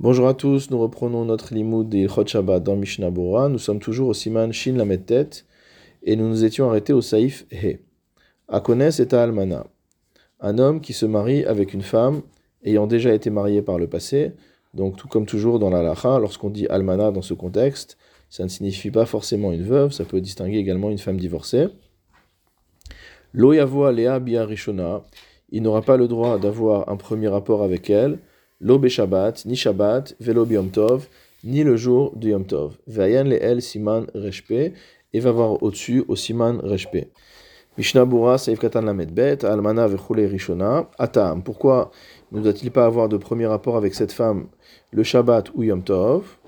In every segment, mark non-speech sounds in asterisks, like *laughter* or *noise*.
Bonjour à tous, nous reprenons notre limoud d'Ilchot Shabbat dans Mishnah Bora. Nous sommes toujours au Siman Shin Lamed et nous nous étions arrêtés au Saïf He. Akones et Almana. Un homme qui se marie avec une femme ayant déjà été mariée par le passé. Donc, tout comme toujours dans la lacha, lorsqu'on dit Almana dans ce contexte, ça ne signifie pas forcément une veuve, ça peut distinguer également une femme divorcée. Lo Lea Bia Rishona. Il n'aura pas le droit d'avoir un premier rapport avec elle lo Shabbat, ni Shabbat, velo Yom Tov, ni le jour de Yom Tov. Vayan le el siman reshpe, et va voir au-dessus au siman reshpe. Mishnah Bura, Seif Katan Lamed Bet, Almana vechule Rishona, Atam. Pourquoi ne doit-il pas avoir de premier rapport avec cette femme le Shabbat ou Yom Tov?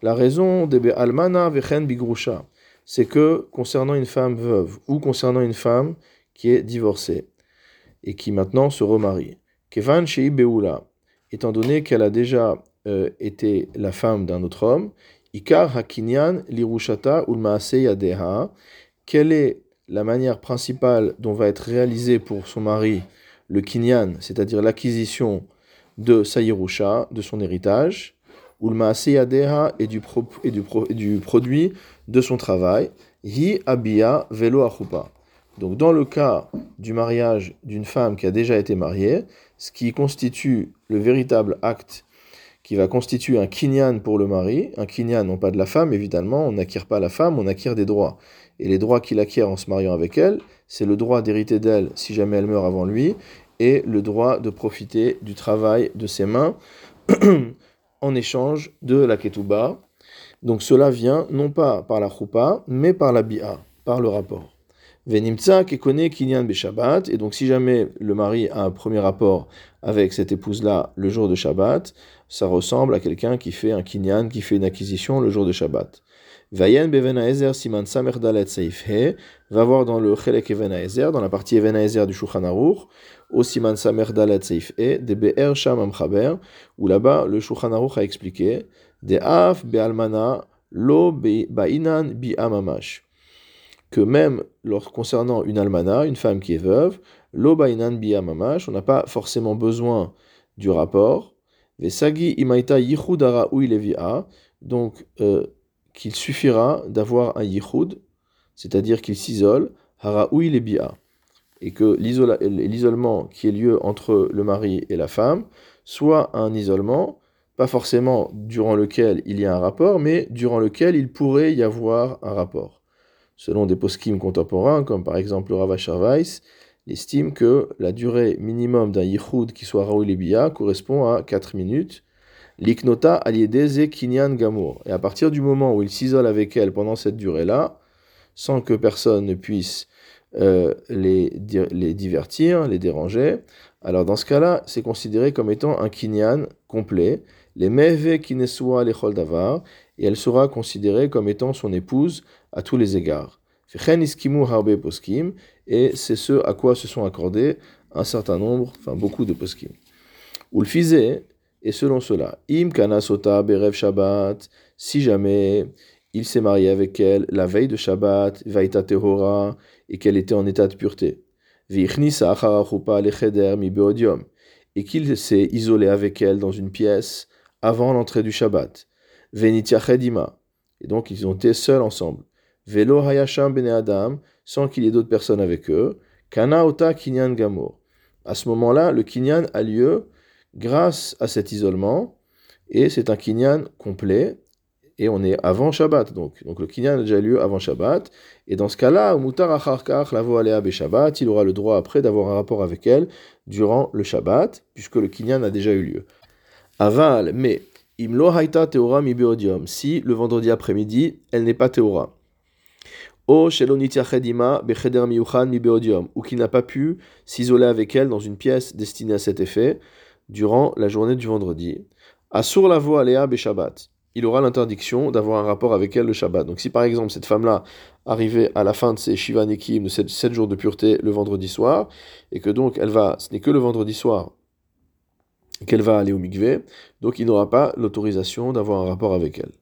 La raison de Almana vechen bigrusha, c'est que concernant une femme veuve ou concernant une femme qui est divorcée et qui maintenant se remarie, Kevan Shei Beula, étant donné qu'elle a déjà euh, été la femme d'un autre homme, Ikar Hakinyan Lirushata Yadeha, quelle est la manière principale dont va être réalisé pour son mari le kinyan, c'est-à-dire l'acquisition de sa de son héritage, Ulmaase Yadeha et du, du produit de son travail, Hi Abia Velo. Donc dans le cas du mariage d'une femme qui a déjà été mariée, ce qui constitue le véritable acte qui va constituer un kinyan pour le mari, un kinyan non pas de la femme évidemment, on n'acquiert pas la femme, on acquiert des droits. Et les droits qu'il acquiert en se mariant avec elle, c'est le droit d'hériter d'elle si jamais elle meurt avant lui, et le droit de profiter du travail de ses mains *clears throat* en échange de la ketouba. Donc cela vient non pas par la choupa, mais par la bi'a, par le rapport. Venimtsa qui connaît Kinyan Shabbat, et donc si jamais le mari a un premier rapport avec cette épouse-là le jour de Shabbat, ça ressemble à quelqu'un qui fait un Kinyan, qui fait une acquisition le jour de Shabbat. Vayen Bevenaezer Siman Samerdalet Seif He, va voir dans le Chelek Evenaezer, dans la partie Evenaezer du Shulchan Aruch, au Siman Samerdalet Seif He, de Be'er Sham Amchaber, où là-bas le Shulchan Aruch a expliqué, de Af Be'almana Lo Ba'inan Bi'amamash que même lorsque concernant une almana, une femme qui est veuve, l'obainan on n'a pas forcément besoin du rapport. Vesagi imaita yichudara donc euh, qu'il suffira d'avoir un yichud, c'est-à-dire qu'il s'isole, hara et que l'isolement qui est lieu entre le mari et la femme soit un isolement, pas forcément durant lequel il y a un rapport, mais durant lequel il pourrait y avoir un rapport selon des poskim contemporains, comme par exemple le Ravash Weiss, estime que la durée minimum d'un yichud qui soit Raoul Bia correspond à 4 minutes. L'iknota aliedeze kinyan gamour. Et à partir du moment où il s'isole avec elle pendant cette durée-là, sans que personne ne puisse euh, les, les divertir, les déranger, alors dans ce cas-là, c'est considéré comme étant un kinyan complet. Les meve kinesua les davar, et elle sera considérée comme étant son épouse à tous les égards. Et c'est ce à quoi se sont accordés un certain nombre, enfin beaucoup de poskim. Le et selon cela, im kana sota berev Shabbat, si jamais il s'est marié avec elle la veille de Shabbat, vaita tehora, et qu'elle était en état de pureté, et qu'il s'est isolé avec elle dans une pièce avant l'entrée du Shabbat, venitia et donc ils ont été seuls ensemble. Velo hayasham bene adam, sans qu'il y ait d'autres personnes avec eux. Kana ota kinyan gamor. À ce moment-là, le kinyan a lieu grâce à cet isolement, et c'est un kinyan complet, et on est avant Shabbat, donc. Donc le kinyan a déjà lieu avant Shabbat, et dans ce cas-là, mutar acharkar lavo alea Shabbat, il aura le droit après d'avoir un rapport avec elle durant le Shabbat, puisque le kinyan a déjà eu lieu. Aval, mais si le vendredi après-midi, elle n'est pas teora ou qui n'a pas pu s'isoler avec elle dans une pièce destinée à cet effet durant la journée du vendredi. Assur la voix. Il aura l'interdiction d'avoir un rapport avec elle le Shabbat. Donc si par exemple cette femme-là arrivait à la fin de ses Shiva Nekim, de 7 jours de pureté le vendredi soir, et que donc elle va, ce n'est que le vendredi soir qu'elle va aller au mikveh, donc il n'aura pas l'autorisation d'avoir un rapport avec elle.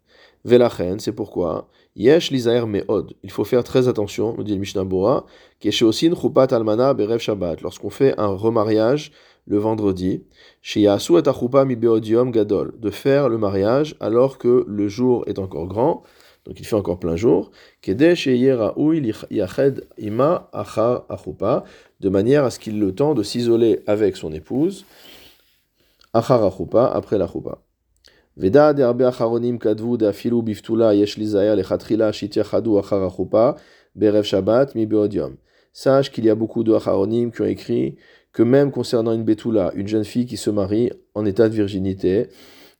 Velachen, c'est pourquoi? Yesh lizaer meod. Il faut faire très attention, nous dit le Mishnah Bora, kesheosin chupat almana berev Shabbat. Lorsqu'on fait un remariage le vendredi, chez Yasu et mi beodium gadol, de faire le mariage alors que le jour est encore grand, donc il fait encore plein jour, ima de manière à ce qu'il ait le temps de s'isoler avec son épouse, après la chupa. Veda de arbe acharonim kadvu de afilu biftula yesh lizaya lechatrila chadu achar achupa, berev shabbat mi beodium. Sache qu'il y a beaucoup de acharonim qui ont écrit que même concernant une Betula, une jeune fille qui se marie en état de virginité,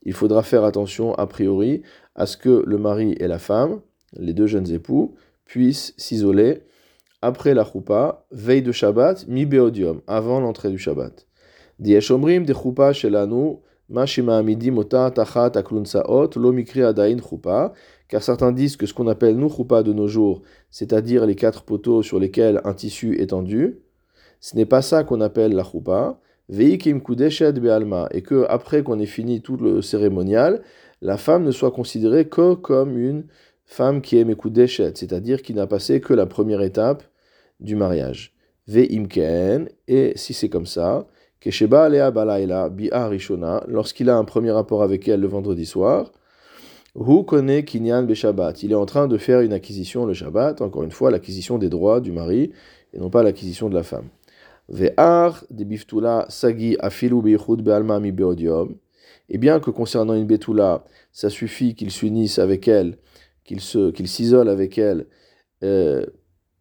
il faudra faire attention a priori à ce que le mari et la femme, les deux jeunes époux, puissent s'isoler après la choupa, veille de Shabbat, mi beodium, avant l'entrée du Shabbat. Car certains disent que ce qu'on appelle nous choupa de nos jours, c'est-à-dire les quatre poteaux sur lesquels un tissu est tendu, ce n'est pas ça qu'on appelle la choupa. Veikim be'alma. Et que, après qu'on ait fini tout le cérémonial, la femme ne soit considérée que comme une femme qui est mekudeshet, c'est-à-dire qui n'a passé que la première étape du mariage. Ve'imken. Et si c'est comme ça, Kesheba alea balaila bi'a rishona, lorsqu'il a un premier rapport avec elle le vendredi soir, Hu connaît kinyan be Il est en train de faire une acquisition le Shabbat, encore une fois, l'acquisition des droits du mari et non pas l'acquisition de la femme. Ve'ar sagi afilu be'alma mi beodium. Et bien que concernant une betula, ça suffit qu'il s'unisse avec elle, qu'il se, qu'il s'isole avec elle, euh,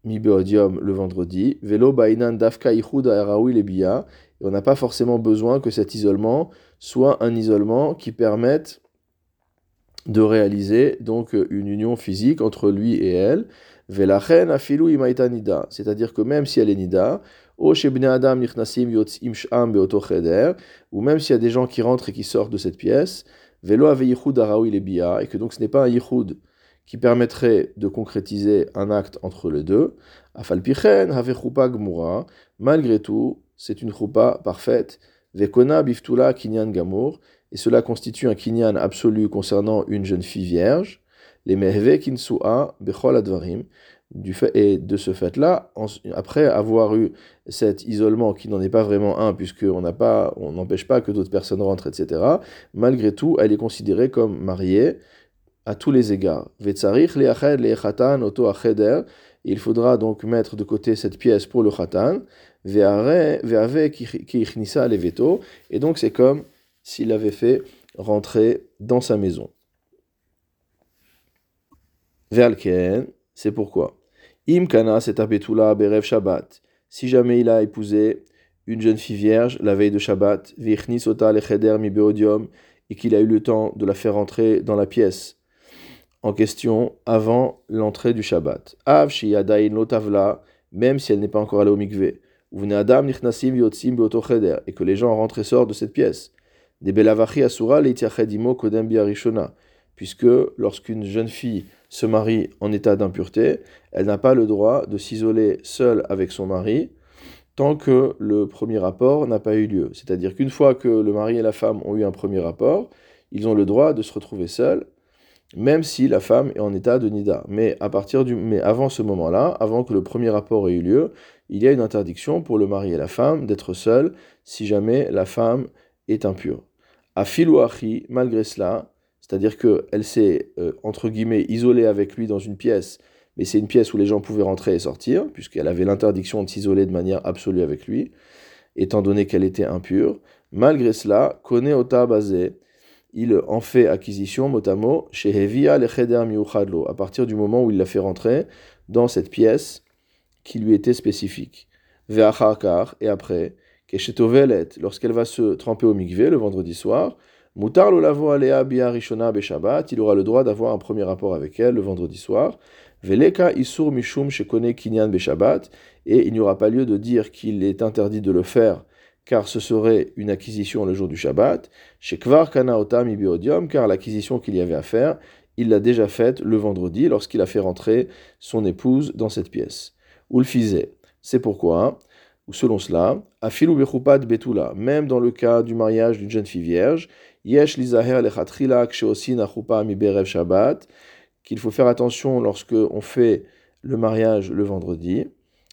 mi beodium le vendredi. Velo bainan dafka ichud le biya. Et on n'a pas forcément besoin que cet isolement soit un isolement qui permette de réaliser donc une union physique entre lui et elle. Velachen afilu imaita nida. C'est-à-dire que même si elle est nida, ou même s'il y a des gens qui rentrent et qui sortent de cette pièce, velo lebia, et que donc ce n'est pas un yichud qui permettrait de concrétiser un acte entre les deux. Afalpichen gmura, malgré tout, c'est une choupa parfaite. Vekona biftula kinyan gamur, et cela constitue un kinyan absolu concernant une jeune fille vierge. Les mehve bechol advarim, du fait, et de ce fait-là, après avoir eu cet isolement qui n'en est pas vraiment un, puisqu'on n'a pas, on n'empêche pas que d'autres personnes rentrent, etc., malgré tout, elle est considérée comme mariée à tous les égards. Il faudra donc mettre de côté cette pièce pour le khatan, et donc c'est comme s'il avait fait rentrer dans sa maison. C'est pourquoi? Shabbat. Si jamais il a épousé une jeune fille vierge la veille de Shabbat, mi beodium, et qu'il a eu le temps de la faire entrer dans la pièce en question avant l'entrée du Shabbat. Av lotavla, même si elle n'est pas encore allée au mikveh. adam nichnasim yotzim et que les gens rentrent et sortent de cette pièce. Des belavachi asura leitiachedimo kodem biarishona, puisque lorsqu'une jeune fille se marie en état d'impureté, elle n'a pas le droit de s'isoler seule avec son mari tant que le premier rapport n'a pas eu lieu. C'est-à-dire qu'une fois que le mari et la femme ont eu un premier rapport, ils ont le droit de se retrouver seuls, même si la femme est en état de nida. Mais, à partir du, mais avant ce moment-là, avant que le premier rapport ait eu lieu, il y a une interdiction pour le mari et la femme d'être seuls si jamais la femme est impure. A filouachi, malgré cela, c'est-à-dire qu'elle s'est, euh, entre guillemets, isolée avec lui dans une pièce, mais c'est une pièce où les gens pouvaient rentrer et sortir, puisqu'elle avait l'interdiction de s'isoler de manière absolue avec lui, étant donné qu'elle était impure. Malgré cela, connaît Ota Bazé, il en fait acquisition, motamo, chez Hevia Miuchadlo, à partir du moment où il l'a fait rentrer dans cette pièce qui lui était spécifique. Ve'acharkar, et après, Keshetovelet, lorsqu'elle va se tremper au mikvé le vendredi soir, Mutar lo lavo alea bia rishona Shabbat, il aura le droit d'avoir un premier rapport avec elle le vendredi soir. Veleka isur mishum shekone kinyan Shabbat, et il n'y aura pas lieu de dire qu'il est interdit de le faire, car ce serait une acquisition le jour du Shabbat. Shekvar kana otam biodium, car l'acquisition qu'il y avait à faire, il l'a déjà faite le vendredi lorsqu'il a fait rentrer son épouse dans cette pièce. Ou le C'est pourquoi, ou selon cela, afilu bechupad betula, même dans le cas du mariage d'une jeune fille vierge, Yesh Shabbat, qu'il faut faire attention lorsque on fait le mariage le vendredi.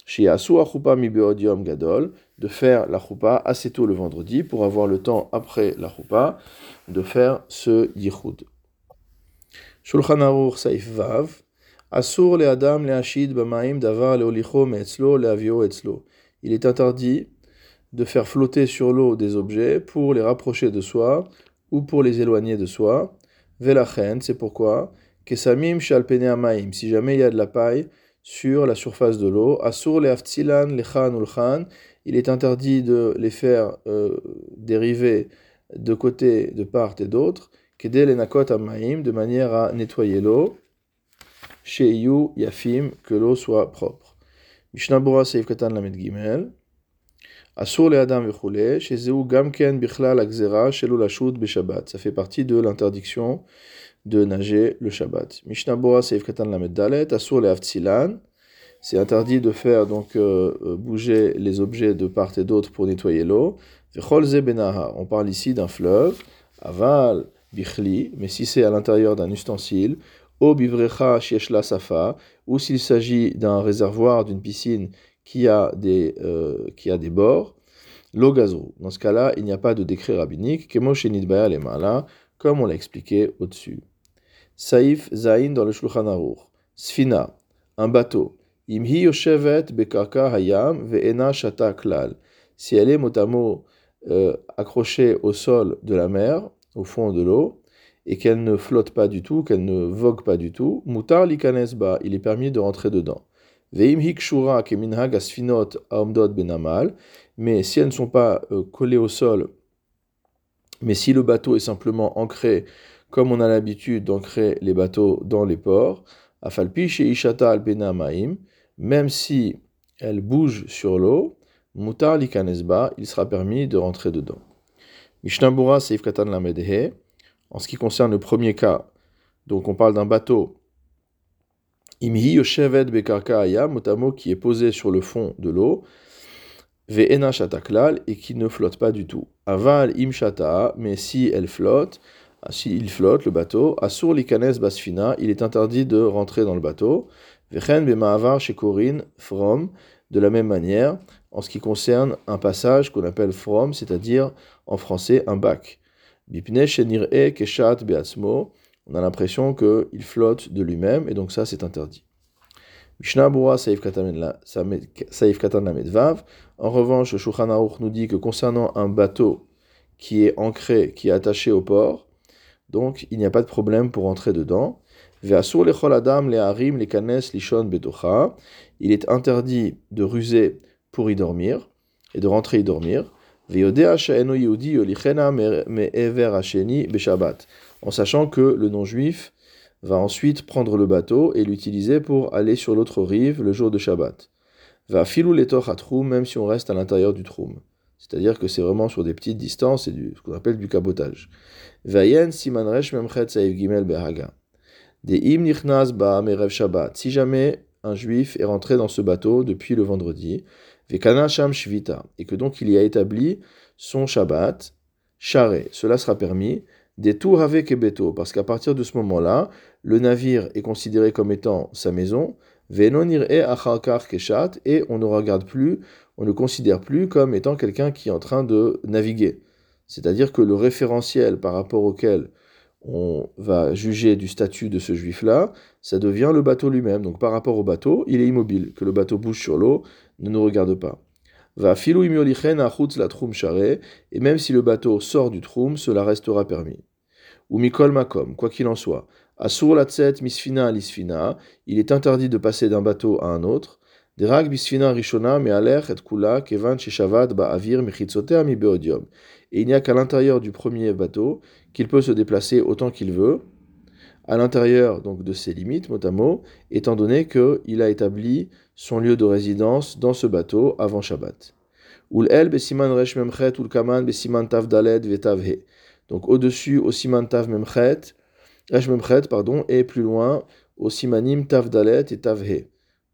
chez Asu mi beodium gadol, de faire la choupa assez tôt le vendredi pour avoir le temps après la choupa de faire ce yichud. Shulchan Aruch Saif Vav, Asur le Adam le Hashid b'maim davar le olicho me'etzlo le avio etzlo. Il est interdit de faire flotter sur l'eau des objets pour les rapprocher de soi ou pour les éloigner de soi. Velachen, c'est pourquoi, kesamim shalpene maim, si jamais il y a de la paille sur la surface de l'eau, asur le aftsilan lechan ulchan, il est interdit de les faire euh, dériver de côté, de part et d'autre, de manière à nettoyer l'eau, chez yu yafim, que l'eau soit propre. Mishnah Bora Seif Katan Lamed Gimel. Asur le Adam vechule, chez Zeu Gamken Bichlal Akzera, Shelo Lashut Beshabbat. Ça fait partie de l'interdiction de nager le Shabbat. Mishnah Bora Seif Katan Lamed Dalet. Asur le Avtsilan. C'est interdit de faire donc euh, euh, bouger les objets de part et d'autre pour nettoyer l'eau. On parle ici d'un fleuve. Aval Bichli. Mais si c'est à l'intérieur d'un ustensile. O Bivrecha Shieshla Safa. Ou s'il s'agit d'un réservoir, d'une piscine qui a des, euh, qui a des bords. Dans ce cas-là, il n'y a pas de décret rabbinique, comme on l'a expliqué au-dessus. Saïf Zain dans le Shulchan Aruch. Sfina, un bateau. Si elle est motamo euh, accrochée au sol de la mer, au fond de l'eau, et qu'elle ne flotte pas du tout, qu'elle ne vogue pas du tout, mutar likanesba, il est permis de rentrer dedans. Mais si elles ne sont pas euh, collées au sol, mais si le bateau est simplement ancré, comme on a l'habitude d'ancrer les bateaux dans les ports, afalpi chez ishata al même si elle bouge sur l'eau, mutar likanesba, il sera permis de rentrer dedans. Mishnabura seif katan lamedhe, en ce qui concerne le premier cas, donc on parle d'un bateau Imhi yoshevet bekarka motamo qui est posé sur le fond de l'eau, ve'ena shataklal, et qui ne flotte pas du tout. Aval im shata, mais si elle flotte, ah, si il flotte, le bateau, asur likanes basfina, il est interdit de rentrer dans le bateau. Vechen bemaavar shekorin from, de la même manière, en ce qui concerne un passage qu'on appelle from, c'est-à-dire en français un bac. Bipne shenir e keshat beatzmo, on a l'impression qu'il flotte de lui-même, et donc ça c'est interdit. Saif Katan. En revanche, Shulchan Aruch nous dit que concernant un bateau qui est ancré, qui est attaché au port, donc il n'y a pas de problème pour entrer dedans. Il est interdit de ruser pour y dormir et de rentrer y dormir. En sachant que le non-juif va ensuite prendre le bateau et l'utiliser pour aller sur l'autre rive le jour de Shabbat. Va filou les même si on reste à l'intérieur du troum. C'est-à-dire que c'est vraiment sur des petites distances et du, ce qu'on appelle du cabotage. Vayen siman resh memchet saïf gimel behaga. Des im nichnaz ba merev Shabbat. Si jamais un juif est rentré dans ce bateau depuis le vendredi, vekana sham shvita, et que donc il y a établi son Shabbat, charé, cela sera permis, des tours avec parce qu'à partir de ce moment-là, le navire est considéré comme étant sa maison, Venonir e achalkar keshat, et on ne regarde plus, on ne considère plus comme étant quelqu'un qui est en train de naviguer. C'est-à-dire que le référentiel par rapport auquel on va juger du statut de ce juif-là, ça devient le bateau lui-même. Donc par rapport au bateau, il est immobile. Que le bateau bouge sur l'eau, ne nous regarde pas. Va filou la troum et même si le bateau sort du troum, cela restera permis. Ou mikol makom, quoi qu'il en soit. Asur latzet misfina lisfina, il est interdit de passer d'un bateau à un autre. Derag bisfina rishona me'aler et kula kevan sheshavad ba'avir mechitzotea mi beodium. Et il n'y a qu'à l'intérieur du premier bateau qu'il peut se déplacer autant qu'il veut, à l'intérieur donc de ses limites, mot étant donné qu'il a établi son lieu de résidence dans ce bateau avant Shabbat. Ul el besiman resh memchet ul kaman besiman tav daled. Donc au-dessus, au siman tav memchet, resh memchet, pardon, et plus loin, au simanim tav dalet et tavhe.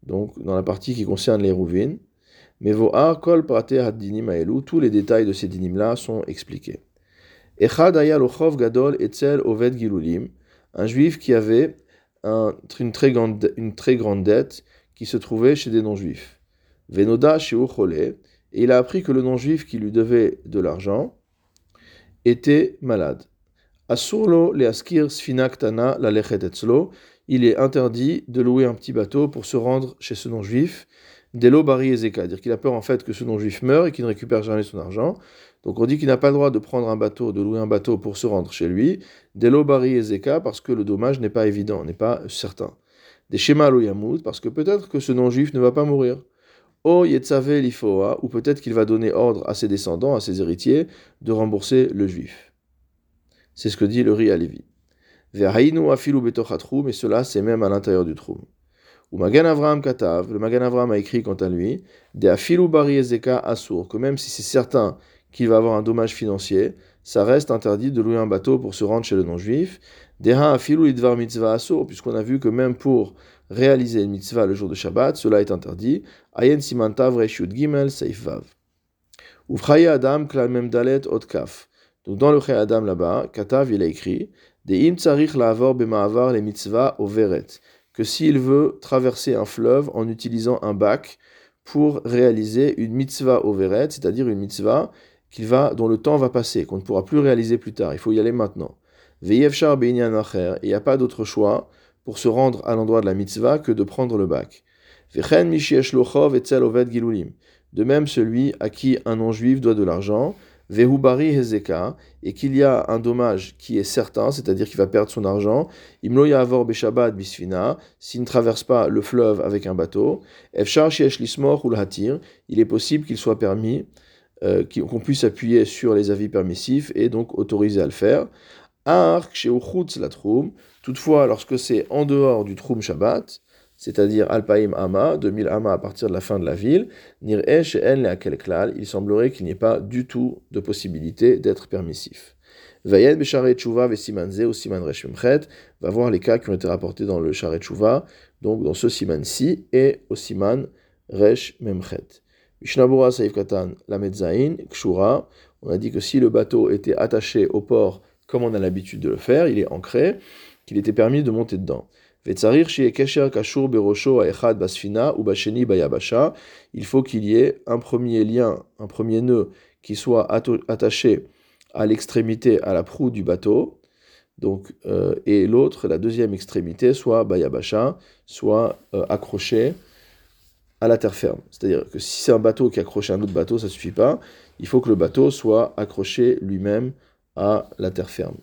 Donc dans la partie qui concerne les rouvines. Mais vo'ar kol prate haddinim aelu, tous les détails de ces dinim-là sont expliqués. Echad gadol etzel oved gilulim, un juif qui avait un, une, très grande, dette qui se trouvait chez des non-juifs. Venoda et il a appris que le non-juif qui lui devait de l'argent était malade. Asurlo le askir sfinaktana la etzlo, il est interdit de louer un petit bateau pour se rendre chez ce non-juif, delo bari ezeka, dire qu'il a peur en fait que ce non-juif meure et qu'il ne récupère jamais son argent. Donc on dit qu'il n'a pas le droit de prendre un bateau, de louer un bateau pour se rendre chez lui, delo bari ezeka, parce que le dommage n'est pas évident, n'est pas certain. Des schémas yamud, parce que peut-être que ce non-juif ne va pas mourir. O yetzave lifoa, ou peut-être qu'il va donner ordre à ses descendants, à ses héritiers, de rembourser le juif. C'est ce que dit le Ri Alevi. Ve'hainu afilu et cela c'est même à l'intérieur du troum. Ou Magan Avram Katav, le Magan Avram a écrit quant à lui, de afilu bari ezeka asur, que même si c'est certain qu'il va avoir un dommage financier, ça reste interdit de louer un bateau pour se rendre chez le non-juif. Deha afilu idvar mitzvah asur, puisqu'on a vu que même pour réaliser une mitzvah le jour de Shabbat, cela est interdit. Ayen simantav reshut gimel seif vav. Adam klal mem dalet ot kaf. Donc dans le Adam là-bas, Katav il a écrit de im tsarich la'avor b'ma'avar les mitzvah au veret que s'il veut traverser un fleuve en utilisant un bac pour réaliser une mitzvah au veret, c'est-à-dire une mitzvah dont le temps va passer, qu'on ne pourra plus réaliser plus tard. Il faut y aller maintenant. Ve'yevshar be'inyan. Il n'y a pas d'autre choix pour se rendre à l'endroit de la mitzvah que de prendre le bac. Vechen lochov etzel gilulim. De même, celui à qui un non-juif doit de l'argent, Vehubari Hezeka, et qu'il y a un dommage qui est certain, c'est-à-dire qu'il va perdre son argent, Imlo Yavor Beshabbat Bisfina, s'il ne traverse pas le fleuve avec un bateau, Efshar Shesh Lismor ou Hatir, il est possible qu'il soit permis, euh, qu'on puisse appuyer sur les avis permissifs et donc autorisé à le faire. Ark la Troum, toutefois, lorsque c'est en dehors du Troum Shabbat, c'est-à-dire Alpaim Ama, 2000 Ama à partir de la fin de la ville, il semblerait qu'il n'y ait pas du tout de possibilité d'être permissif. Vayen Besharet Tshuva Vesimanze ou Siman Resh va voir les cas qui ont été rapportés dans le Sharet Tshuva, donc dans ce Siman-ci et au Siman Resh Memchet. Mishnabura Saif Katan Lamedzain, Kshura, on a dit que si le bateau était attaché au port comme on a l'habitude de le faire, il est ancré, qu'il était permis de monter dedans. Il faut qu'il y ait un premier lien, un premier nœud qui soit attaché à l'extrémité, à la proue du bateau, donc, euh, et l'autre, la deuxième extrémité, soit bayabasha, soit euh, accroché à la terre ferme. C'est-à-dire que si c'est un bateau qui accroche à un autre bateau, ça ne suffit pas. Il faut que le bateau soit accroché lui-même à la terre ferme.